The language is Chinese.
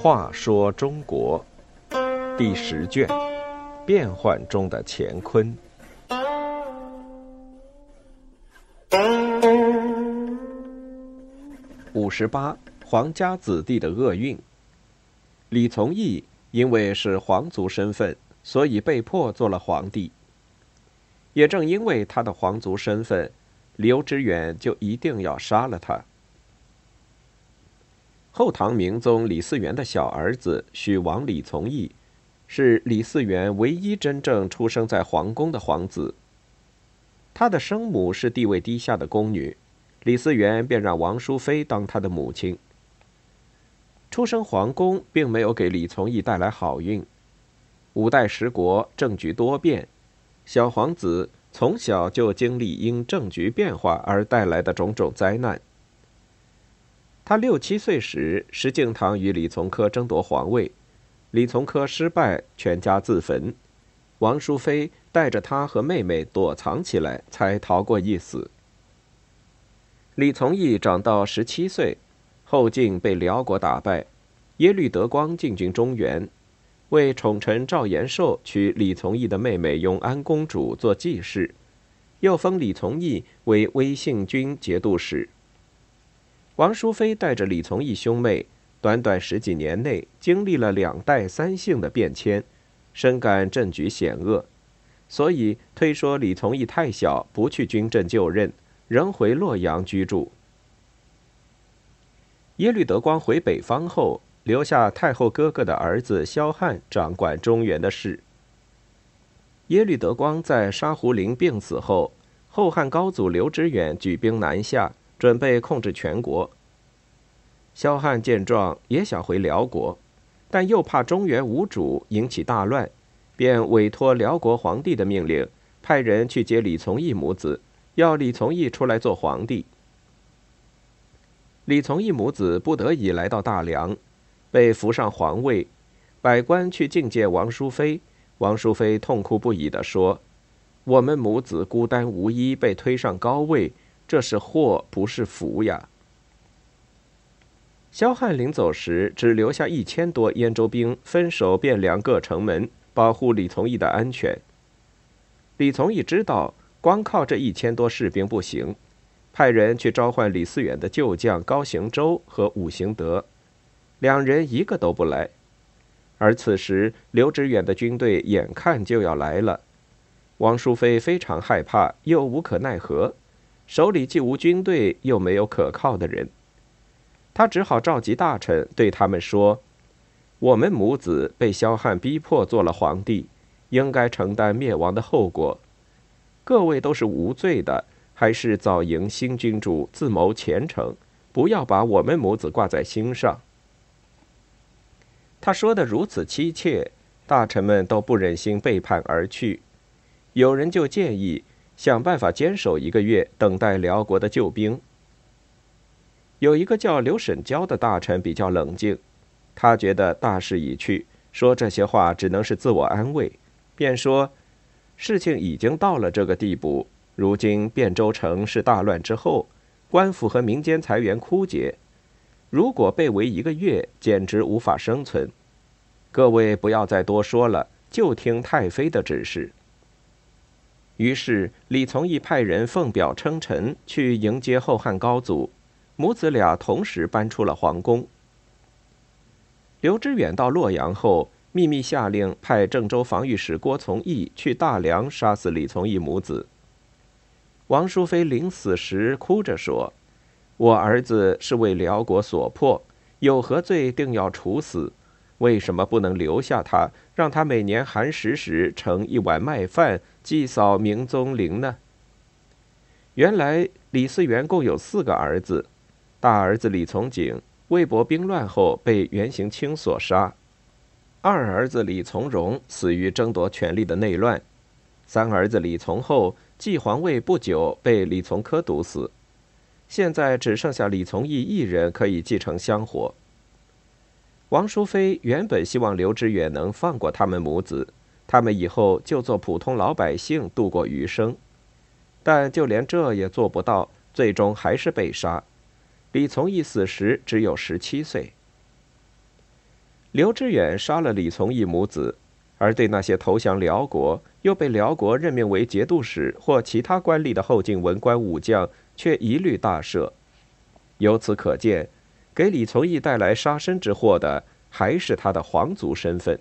话说中国第十卷：变幻中的乾坤。五十八，皇家子弟的厄运。李从义因为是皇族身份，所以被迫做了皇帝。也正因为他的皇族身份，刘知远就一定要杀了他。后唐明宗李嗣源的小儿子许王李从义，是李嗣源唯一真正出生在皇宫的皇子。他的生母是地位低下的宫女，李嗣源便让王淑妃当他的母亲。出生皇宫并没有给李从义带来好运。五代十国政局多变，小皇子从小就经历因政局变化而带来的种种灾难。他六七岁时，石敬瑭与李从珂争夺皇位，李从珂失败，全家自焚。王淑妃带着他和妹妹躲藏起来，才逃过一死。李从义长到十七岁，后晋被辽国打败，耶律德光进军中原，为宠臣赵延寿娶李从义的妹妹永安公主做继室，又封李从义为威信军节度使。王淑妃带着李从义兄妹，短短十几年内经历了两代三姓的变迁，深感政局险恶，所以推说李从义太小，不去军政就任，仍回洛阳居住。耶律德光回北方后，留下太后哥哥的儿子萧翰掌管中原的事。耶律德光在沙胡陵病死后，后汉高祖刘知远举兵南下。准备控制全国。萧翰见状也想回辽国，但又怕中原无主引起大乱，便委托辽国皇帝的命令，派人去接李从义母子，要李从义出来做皇帝。李从义母子不得已来到大梁，被扶上皇位，百官去觐见王淑妃，王淑妃痛哭不已地说：“我们母子孤单无依，被推上高位。”这是祸，不是福呀！萧翰临走时，只留下一千多燕州兵分守汴梁各城门，保护李从义的安全。李从义知道，光靠这一千多士兵不行，派人去召唤李嗣源的旧将高行周和武行德，两人一个都不来。而此时，刘知远的军队眼看就要来了，王淑妃非常害怕，又无可奈何。手里既无军队，又没有可靠的人，他只好召集大臣，对他们说：“我们母子被萧汉逼迫做了皇帝，应该承担灭亡的后果。各位都是无罪的，还是早迎新君主，自谋前程，不要把我们母子挂在心上。”他说的如此凄切，大臣们都不忍心背叛而去，有人就建议。想办法坚守一个月，等待辽国的救兵。有一个叫刘沈交的大臣比较冷静，他觉得大势已去，说这些话只能是自我安慰，便说：“事情已经到了这个地步，如今汴州城是大乱之后，官府和民间财源枯竭，如果被围一个月，简直无法生存。各位不要再多说了，就听太妃的指示。”于是，李从义派人奉表称臣去迎接后汉高祖，母子俩同时搬出了皇宫。刘知远到洛阳后，秘密下令派郑州防御使郭从义去大梁杀死李从义母子。王淑妃临死时哭着说：“我儿子是为辽国所迫，有何罪定要处死？为什么不能留下他，让他每年寒食时盛一碗麦饭？”祭扫明宗陵呢？原来李嗣源共有四个儿子，大儿子李从景魏博兵乱后被袁行清所杀，二儿子李从荣死于争夺权力的内乱，三儿子李从厚继皇位不久被李从珂毒死，现在只剩下李从义一人可以继承香火。王淑妃原本希望刘知远能放过他们母子。他们以后就做普通老百姓度过余生，但就连这也做不到，最终还是被杀。李从义死时只有十七岁。刘知远杀了李从义母子，而对那些投降辽国又被辽国任命为节度使或其他官吏的后晋文官武将，却一律大赦。由此可见，给李从义带来杀身之祸的还是他的皇族身份。